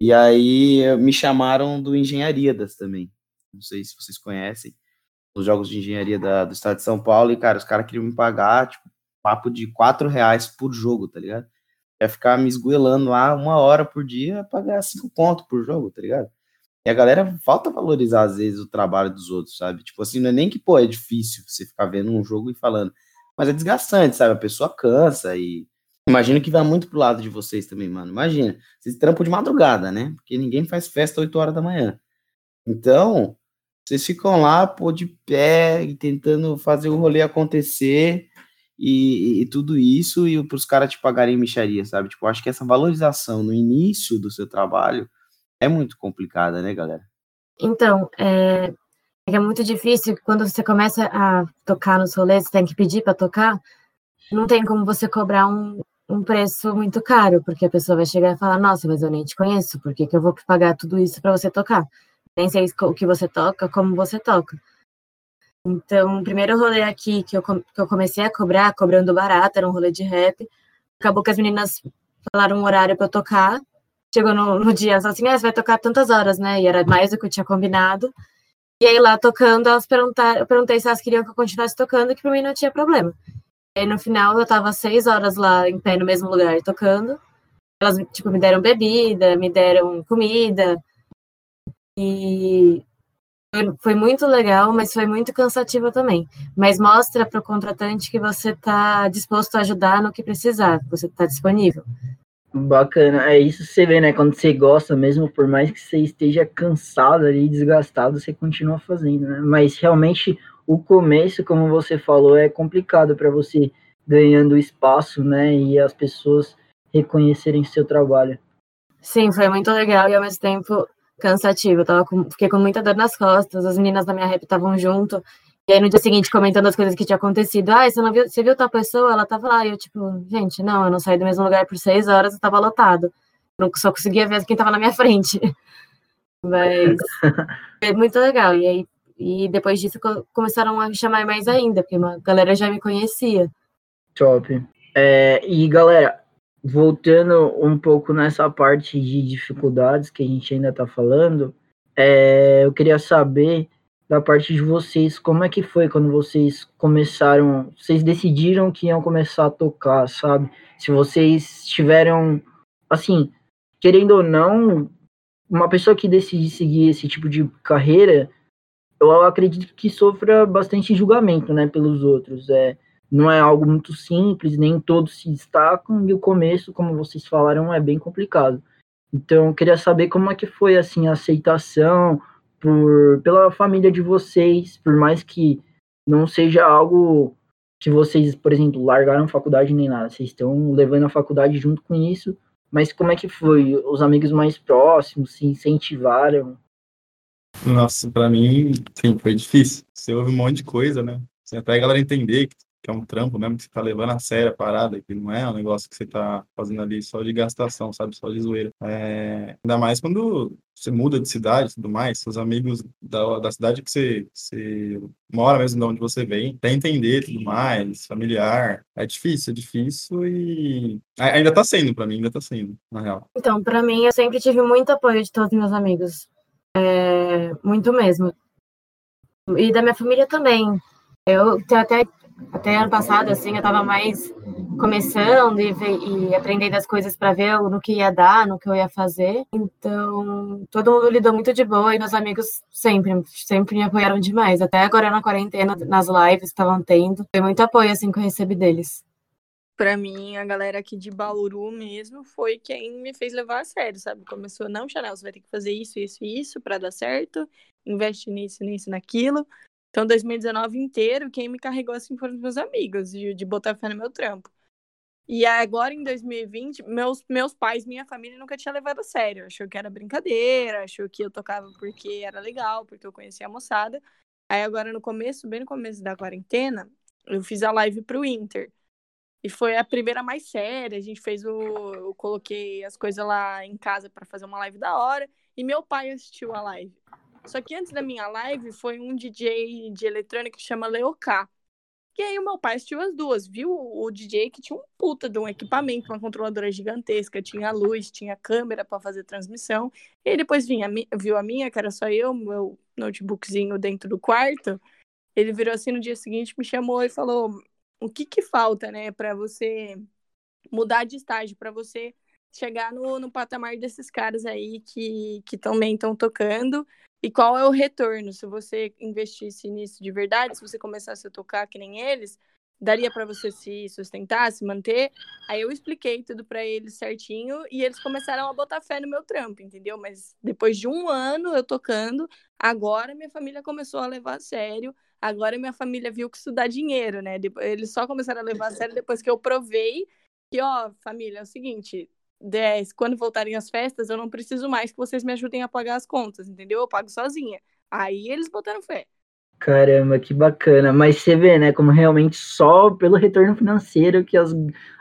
Speaker 2: E aí me chamaram do Engenharias também. Não sei se vocês conhecem os jogos de engenharia da, do estado de São Paulo, e, cara, os caras queriam me pagar, tipo, papo de quatro reais por jogo, tá ligado? Ia ficar me esgoelando lá uma hora por dia, pagar cinco pontos por jogo, tá ligado? E a galera falta valorizar, às vezes, o trabalho dos outros, sabe? Tipo assim, não é nem que, pô, é difícil você ficar vendo um jogo e falando, mas é desgastante, sabe? A pessoa cansa e. Imagino que vai muito pro lado de vocês também, mano. Imagina, vocês trampam de madrugada, né? Porque ninguém faz festa 8 horas da manhã. Então, vocês ficam lá, pô, de pé, e tentando fazer o rolê acontecer e, e tudo isso, e para os caras te pagarem micharia, sabe? Tipo, acho que essa valorização no início do seu trabalho é muito complicada, né, galera?
Speaker 4: Então, é, é muito difícil quando você começa a tocar nos rolês, você tem que pedir para tocar, não tem como você cobrar um, um preço muito caro, porque a pessoa vai chegar e falar: Nossa, mas eu nem te conheço, por que, que eu vou pagar tudo isso para você tocar? Nem sei o que você toca, como você toca. Então, o primeiro rolê aqui que eu, que eu comecei a cobrar, cobrando barato, era um rolê de rap. Acabou que as meninas falaram um horário para eu tocar. Chegou no, no dia, assim, ah, você vai tocar tantas horas, né? E era mais do que eu tinha combinado. E aí, lá tocando, elas perguntaram, eu perguntei se elas queriam que eu continuasse tocando, que para mim não tinha problema. E aí, no final, eu tava seis horas lá em pé no mesmo lugar tocando. Elas, tipo, me deram bebida, me deram comida, e foi muito legal, mas foi muito cansativa também. Mas mostra para o contratante que você está disposto a ajudar no que precisar, você está disponível.
Speaker 1: Bacana, é isso você vê, né? Quando você gosta mesmo, por mais que você esteja cansado ali, desgastado, você continua fazendo, né? Mas realmente o começo, como você falou, é complicado para você ganhando espaço, né? E as pessoas reconhecerem seu trabalho.
Speaker 4: Sim, foi muito legal e ao mesmo tempo cansativo. Eu tava com, fiquei com muita dor nas costas, as meninas da minha rap estavam junto. E aí no dia seguinte, comentando as coisas que tinha acontecido. Ah, você não viu, você viu tal pessoa? Ela tava lá. E eu, tipo, gente, não, eu não saí do mesmo lugar por seis horas, eu tava lotado. Eu só conseguia ver quem tava na minha frente. Mas foi muito legal. E aí, e depois disso começaram a me chamar mais ainda, porque a galera já me conhecia.
Speaker 1: Top. É, e galera, voltando um pouco nessa parte de dificuldades que a gente ainda está falando, é, eu queria saber da parte de vocês, como é que foi quando vocês começaram, vocês decidiram que iam começar a tocar, sabe? Se vocês tiveram, assim, querendo ou não, uma pessoa que decide seguir esse tipo de carreira, eu acredito que sofra bastante julgamento, né, pelos outros. É, não é algo muito simples, nem todos se destacam, e o começo, como vocês falaram, é bem complicado. Então, eu queria saber como é que foi, assim, a aceitação, por, pela família de vocês, por mais que não seja algo que vocês, por exemplo, largaram a faculdade nem nada, vocês estão levando a faculdade junto com isso, mas como é que foi? Os amigos mais próximos se incentivaram?
Speaker 3: Nossa, para mim, sim, foi difícil. Você ouve um monte de coisa, né? Você até a galera entender que que é um trampo mesmo, que você tá levando a sério a parada, que não é um negócio que você tá fazendo ali só de gastação, sabe? Só de zoeira. É... Ainda mais quando você muda de cidade e tudo mais, seus amigos da, da cidade que você, você mora mesmo, de onde você vem, até entender tudo mais, familiar. É difícil, é difícil e ainda tá sendo para mim, ainda tá sendo, na real.
Speaker 4: Então, para mim, eu sempre tive muito apoio de todos os meus amigos. É... Muito mesmo. E da minha família também. Eu até até ano passado, assim, eu estava mais começando e, e aprendendo as coisas para ver no que ia dar, no que eu ia fazer. Então, todo mundo lidou muito de boa e meus amigos sempre, sempre me apoiaram demais. Até agora na quarentena, nas lives que estavam tendo, foi muito apoio, assim, que eu recebi deles.
Speaker 5: Pra mim, a galera aqui de Bauru mesmo foi quem me fez levar a sério, sabe? Começou, não, Chanel, você vai ter que fazer isso, isso e isso para dar certo, investe nisso, nisso, naquilo. Então, 2019 inteiro, quem me carregou assim foram os meus amigos, de, de botar fé no meu trampo. E agora, em 2020, meus, meus pais, minha família nunca tinha levado a sério. Achou que era brincadeira, achou que eu tocava porque era legal, porque eu conhecia a moçada. Aí agora, no começo, bem no começo da quarentena, eu fiz a live pro Inter. E foi a primeira mais séria. A gente fez o. Eu coloquei as coisas lá em casa para fazer uma live da hora. E meu pai assistiu a live. Só que antes da minha live foi um DJ de eletrônica que chama Leoká. E aí o meu pai assistiu as duas, viu o DJ que tinha um puta de um equipamento, uma controladora gigantesca, tinha luz, tinha câmera para fazer transmissão. E aí depois vinha, viu a minha, que era só eu, meu notebookzinho dentro do quarto. Ele virou assim no dia seguinte, me chamou e falou: "O que que falta, né, para você mudar de estágio, para você chegar no, no patamar desses caras aí que, que também estão tocando e qual é o retorno? Se você investisse nisso de verdade, se você começasse a tocar que nem eles, daria para você se sustentar, se manter? Aí eu expliquei tudo para eles certinho e eles começaram a botar fé no meu trampo, entendeu? Mas depois de um ano eu tocando, agora minha família começou a levar a sério. Agora minha família viu que isso dá dinheiro, né? Eles só começaram a levar a sério depois que eu provei que, ó, família, é o seguinte, 10, quando voltarem as festas, eu não preciso mais que vocês me ajudem a pagar as contas, entendeu? Eu pago sozinha. Aí eles botaram fé.
Speaker 1: Caramba, que bacana. Mas você vê, né, como realmente só pelo retorno financeiro que as,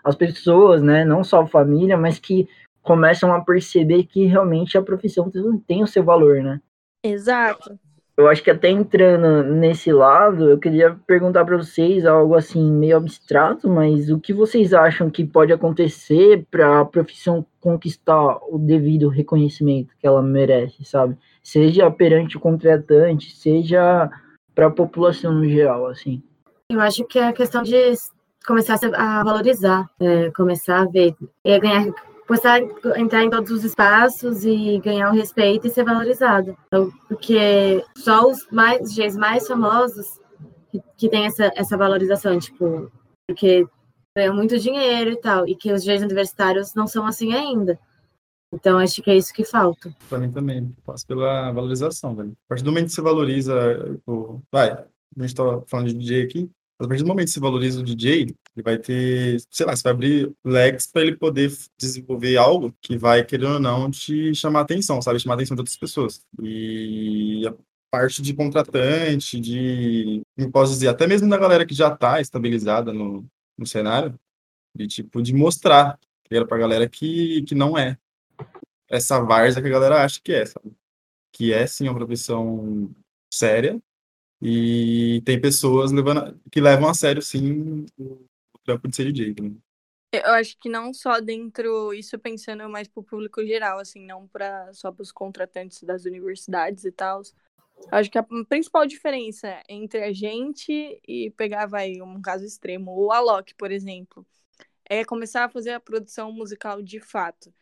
Speaker 1: as pessoas, né, não só a família, mas que começam a perceber que realmente a profissão tem o seu valor, né?
Speaker 5: Exato
Speaker 1: eu acho que até entrando nesse lado, eu queria perguntar para vocês algo assim meio abstrato, mas o que vocês acham que pode acontecer para a profissão conquistar o devido reconhecimento que ela merece, sabe? Seja perante o contratante, seja para a população no geral, assim.
Speaker 4: Eu acho que é a questão de começar a valorizar, é, começar a ver, e ganhar começar a entrar em todos os espaços e ganhar o respeito e ser valorizado. Então, porque só os mais DJs mais famosos que, que tem essa, essa valorização, tipo, porque ganham muito dinheiro e tal, e que os DJs universitários não são assim ainda. Então, acho que é isso que falta.
Speaker 3: Para mim também, passa pela valorização, velho. A partir do momento que você valoriza, o... vai, a gente tá falando de DJ aqui, a partir do momento que você valoriza o DJ, ele vai ter, sei lá, você vai abrir legs para ele poder desenvolver algo que vai, querendo ou não, te chamar atenção, sabe? Chamar atenção de outras pessoas. E a parte de contratante, de, como posso dizer, até mesmo da galera que já está estabilizada no, no cenário, de tipo, de mostrar para a galera que, que não é essa várzea que a galera acha que é, sabe? Que é, sim, uma profissão séria, e tem pessoas levando, que levam a sério, sim, o, trampo de ser DJ. Né?
Speaker 5: Eu acho que não só dentro, isso pensando mais para o público geral, assim, não pra, só para os contratantes das universidades e tal. Acho que a principal diferença entre a gente e pegar, vai, um caso extremo, o Alok, por exemplo, é começar a fazer a produção musical de fato.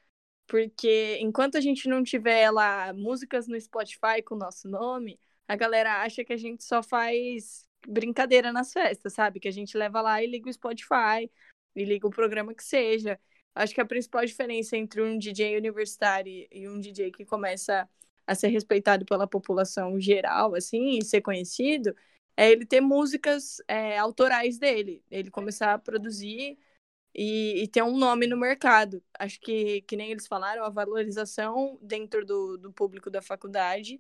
Speaker 5: Porque enquanto a gente não tiver lá músicas no Spotify com o nosso nome, a galera acha que a gente só faz brincadeira nas festas, sabe? Que a gente leva lá e liga o Spotify, e liga o programa que seja. Acho que a principal diferença entre um DJ universitário e um DJ que começa a ser respeitado pela população geral, assim, e ser conhecido, é ele ter músicas é, autorais dele, ele começar a produzir e, e, ter um nome no mercado. Acho que, que nem eles falaram, a valorização dentro do, do público da faculdade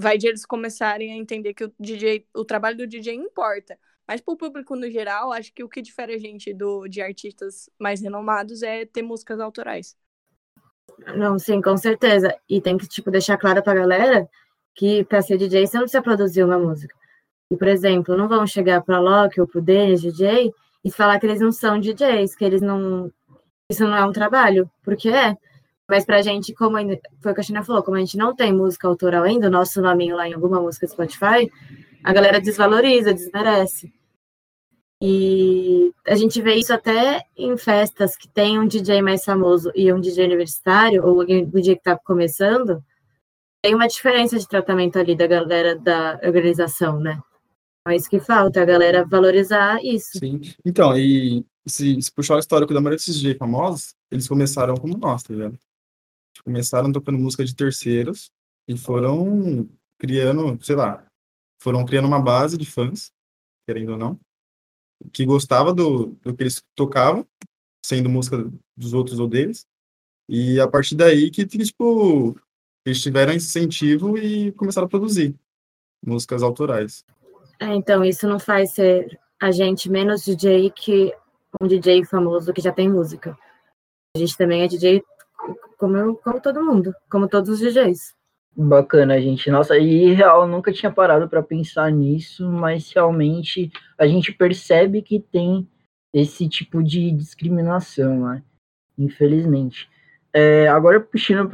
Speaker 5: vai de eles começarem a entender que o DJ, o trabalho do DJ importa. Mas para o público no geral, acho que o que difere a gente do, de artistas mais renomados é ter músicas autorais.
Speaker 4: Não, sim, com certeza. E tem que, tipo, deixar claro pra galera que para ser DJ você não precisa produzir uma música. E, por exemplo, não vão chegar para Loki ou pro Denis, DJ, e falar que eles não são DJs, que eles não. Isso não é um trabalho, porque é. Mas pra gente, como ainda, foi o que a China falou, como a gente não tem música autoral ainda, o nosso nominho lá em alguma música do Spotify, a galera desvaloriza, desmerece. E a gente vê isso até em festas que tem um DJ mais famoso e um DJ universitário, ou alguém do dia que está começando, tem uma diferença de tratamento ali da galera da organização, né? É isso que falta, a galera valorizar isso.
Speaker 3: Sim. Então, e se, se puxar o histórico da maioria desses DJ famosos, eles começaram como nós, tá vendo? Começaram tocando música de terceiros e foram criando, sei lá, foram criando uma base de fãs, querendo ou não, que gostava do, do que eles tocavam, sendo música dos outros ou deles. E a partir daí que, tipo, eles tiveram incentivo e começaram a produzir músicas autorais.
Speaker 4: É, então, isso não faz ser a gente menos DJ que um DJ famoso que já tem música. A gente também é DJ como, eu, como todo mundo, como todos os DJs.
Speaker 1: Bacana, gente. Nossa, e real, nunca tinha parado para pensar nisso, mas realmente a gente percebe que tem esse tipo de discriminação, né? Infelizmente. É, agora, puxando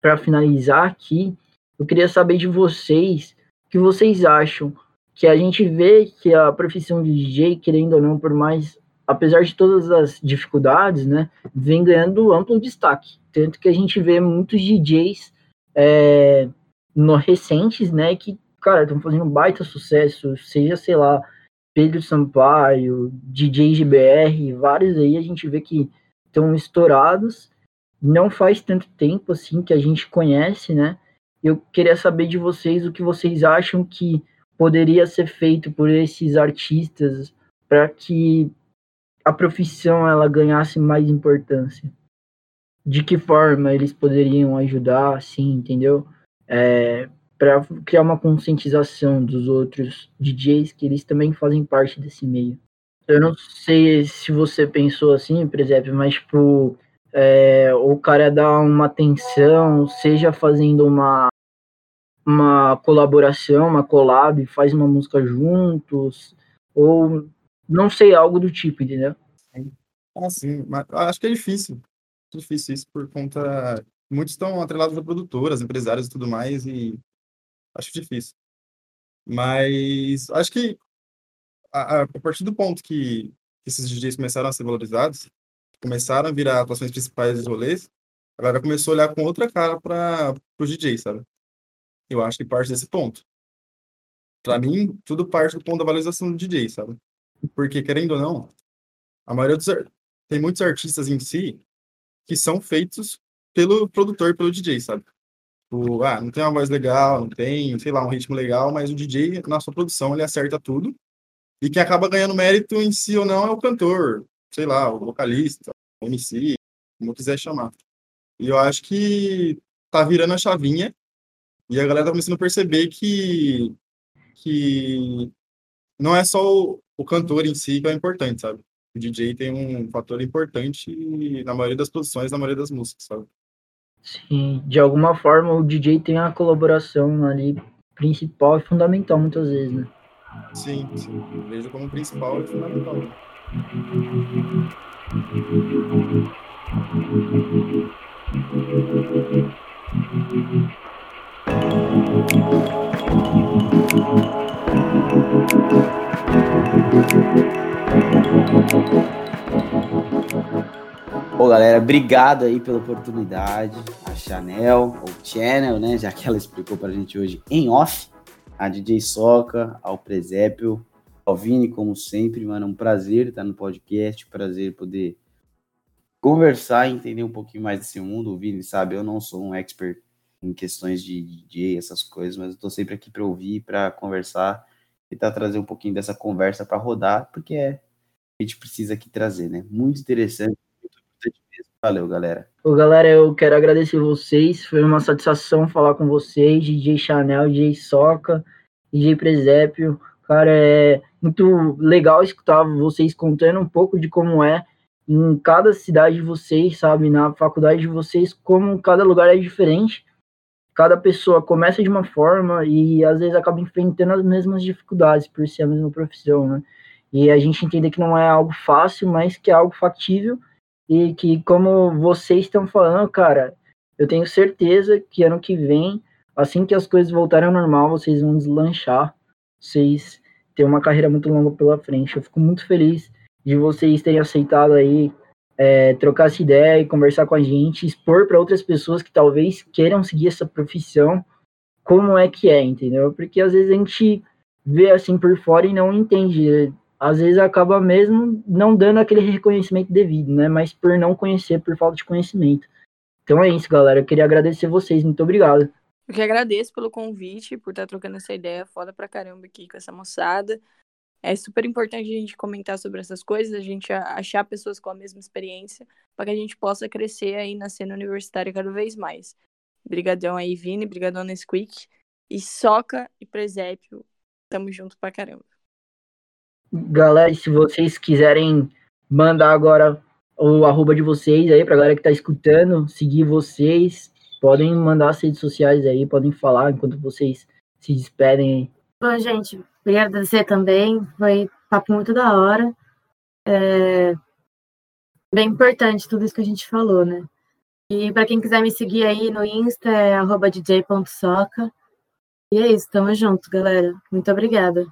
Speaker 1: para finalizar aqui, eu queria saber de vocês o que vocês acham que a gente vê que a profissão de DJ, querendo ou não, por mais, apesar de todas as dificuldades, né, vem ganhando amplo destaque. Tanto que a gente vê muitos DJs é, no, recentes, né, que, cara, estão fazendo um baita sucesso, seja, sei lá, Pedro Sampaio, DJ GBR, vários aí a gente vê que estão estourados. Não faz tanto tempo assim que a gente conhece, né? Eu queria saber de vocês o que vocês acham que poderia ser feito por esses artistas para que a profissão ela ganhasse mais importância? De que forma eles poderiam ajudar, assim, entendeu? É, para criar uma conscientização dos outros DJs que eles também fazem parte desse meio. Eu não sei se você pensou assim, por exemplo, mas tipo, é, o cara dá uma atenção, seja fazendo uma uma colaboração, uma collab, faz uma música juntos, ou não sei, algo do tipo, entendeu?
Speaker 3: Ah, sim, mas acho que é difícil. Difícil isso por conta. Muitos estão atrelados a produtoras, empresários e tudo mais, e acho difícil. Mas acho que a, a partir do ponto que esses DJs começaram a ser valorizados, começaram a virar atuações principais dos rolês, a galera começou a olhar com outra cara para os DJs, sabe? Eu acho que parte desse ponto. Para mim, tudo parte do ponto da valorização do DJ, sabe? Porque, querendo ou não, a maioria dos. Tem muitos artistas em si que são feitos pelo produtor, pelo DJ, sabe? O, ah, não tem uma voz legal, não tem, sei lá, um ritmo legal, mas o DJ, na sua produção, ele acerta tudo. E quem acaba ganhando mérito em si ou não é o cantor, sei lá, o vocalista, o MC, como quiser chamar. E eu acho que tá virando a chavinha e a galera tá começando a perceber que, que não é só o, o cantor em si que é importante, sabe? O DJ tem um fator importante na maioria das posições, na maioria das músicas, sabe?
Speaker 1: Sim, de alguma forma o DJ tem a colaboração ali principal e fundamental muitas vezes, né?
Speaker 3: Sim, sim. vejo como principal e fundamental.
Speaker 2: Bom, galera, obrigado aí pela oportunidade. A Chanel, ou Channel, né? Já que ela explicou pra gente hoje em off. A DJ Soca, ao Presépio, ao Vini, como sempre, mano. É um prazer estar no podcast, prazer poder conversar e entender um pouquinho mais desse mundo. O Vini sabe, eu não sou um expert em questões de DJ, essas coisas, mas eu tô sempre aqui para ouvir, para conversar, tentar trazer um pouquinho dessa conversa para rodar, porque é a gente precisa aqui trazer, né? Muito interessante, muito importante mesmo. Valeu, galera.
Speaker 1: Ô, galera, eu quero agradecer vocês, foi uma satisfação falar com vocês, DJ Chanel, DJ Soca, DJ Presépio, cara, é muito legal escutar vocês contando um pouco de como é em cada cidade de vocês, sabe, na faculdade de vocês, como cada lugar é diferente, cada pessoa começa de uma forma e às vezes acaba enfrentando as mesmas dificuldades por ser a mesma profissão, né? E a gente entende que não é algo fácil, mas que é algo factível e que, como vocês estão falando, cara, eu tenho certeza que ano que vem, assim que as coisas voltarem ao normal, vocês vão deslanchar, vocês têm uma carreira muito longa pela frente. Eu fico muito feliz de vocês terem aceitado aí é, trocar essa ideia e conversar com a gente, expor para outras pessoas que talvez queiram seguir essa profissão, como é que é, entendeu? Porque às vezes a gente vê assim por fora e não entende às vezes acaba mesmo não dando aquele reconhecimento devido, né? Mas por não conhecer, por falta de conhecimento. Então é isso, galera. Eu queria agradecer vocês. Muito obrigado.
Speaker 5: Eu que agradeço pelo convite, por estar trocando essa ideia foda pra caramba aqui com essa moçada. É super importante a gente comentar sobre essas coisas, a gente achar pessoas com a mesma experiência, para que a gente possa crescer aí na cena universitária cada vez mais. Brigadão aí, Vini, brigadão Nesquik. E Soca e Presépio, tamo junto pra caramba.
Speaker 1: Galera, se vocês quiserem mandar agora o arroba de vocês aí pra galera que tá escutando, seguir vocês, podem mandar as redes sociais aí, podem falar enquanto vocês se despedem aí.
Speaker 4: Bom, gente, queria agradecer também, foi papo muito da hora. É bem importante tudo isso que a gente falou, né? E para quem quiser me seguir aí no Insta é dj.soca. E é isso, tamo junto, galera. Muito obrigada.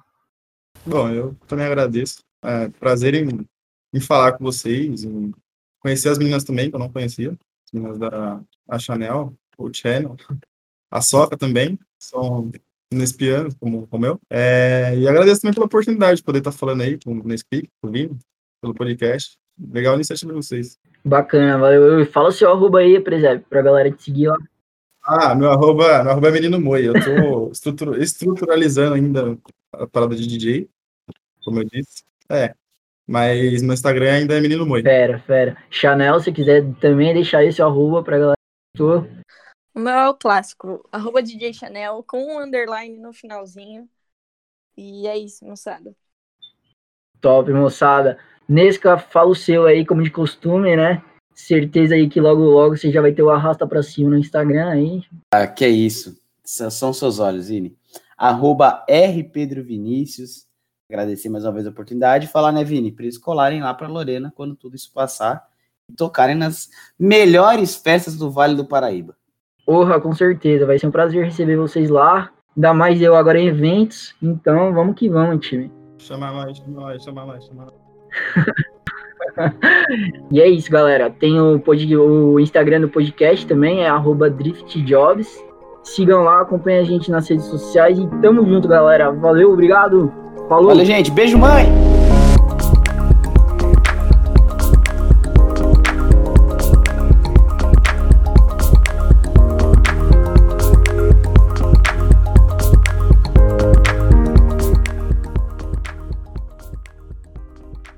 Speaker 3: Bom, eu também agradeço. É prazer em, em falar com vocês, em conhecer as meninas também, que eu não conhecia. As meninas da a Chanel, o Channel, a Soca também, são inespianos, como, como eu. É, e agradeço também pela oportunidade de poder estar falando aí com o Nespeak, com o pelo podcast. Legal a iniciativa de vocês.
Speaker 1: Bacana, valeu. Fala o seu arroba aí, presépio, pra galera te seguir lá.
Speaker 3: Ah, meu arroba, meu arroba é Menino Moi. Eu tô estrutur, estruturalizando ainda a parada de DJ como eu disse. É. Mas meu Instagram ainda é Menino Moi.
Speaker 1: Fera, fera. Chanel, se quiser também deixar esse arroba pra galera.
Speaker 5: O meu é o clássico. Arroba DJ Chanel com um underline no finalzinho. E é isso, moçada.
Speaker 1: Top, moçada. Nesca, fala o seu aí, como de costume, né? Certeza aí que logo, logo você já vai ter o arrasta pra cima no Instagram aí.
Speaker 2: Ah, que é isso. São seus olhos, Ine. Arroba R Pedro Vinícius agradecer mais uma vez a oportunidade e falar, né, Vini, para eles colarem lá para Lorena quando tudo isso passar e tocarem nas melhores festas do Vale do Paraíba.
Speaker 1: Porra, com certeza, vai ser um prazer receber vocês lá, ainda mais eu agora em eventos, então vamos que vamos, time.
Speaker 3: Chama mais, chama mais, chama mais, chama mais.
Speaker 1: e é isso, galera. Tem o, o Instagram do podcast também, é driftjobs. Sigam lá, acompanhem a gente nas redes sociais e tamo junto, galera. Valeu, obrigado!
Speaker 2: Falou. Valeu, gente. Beijo, mãe.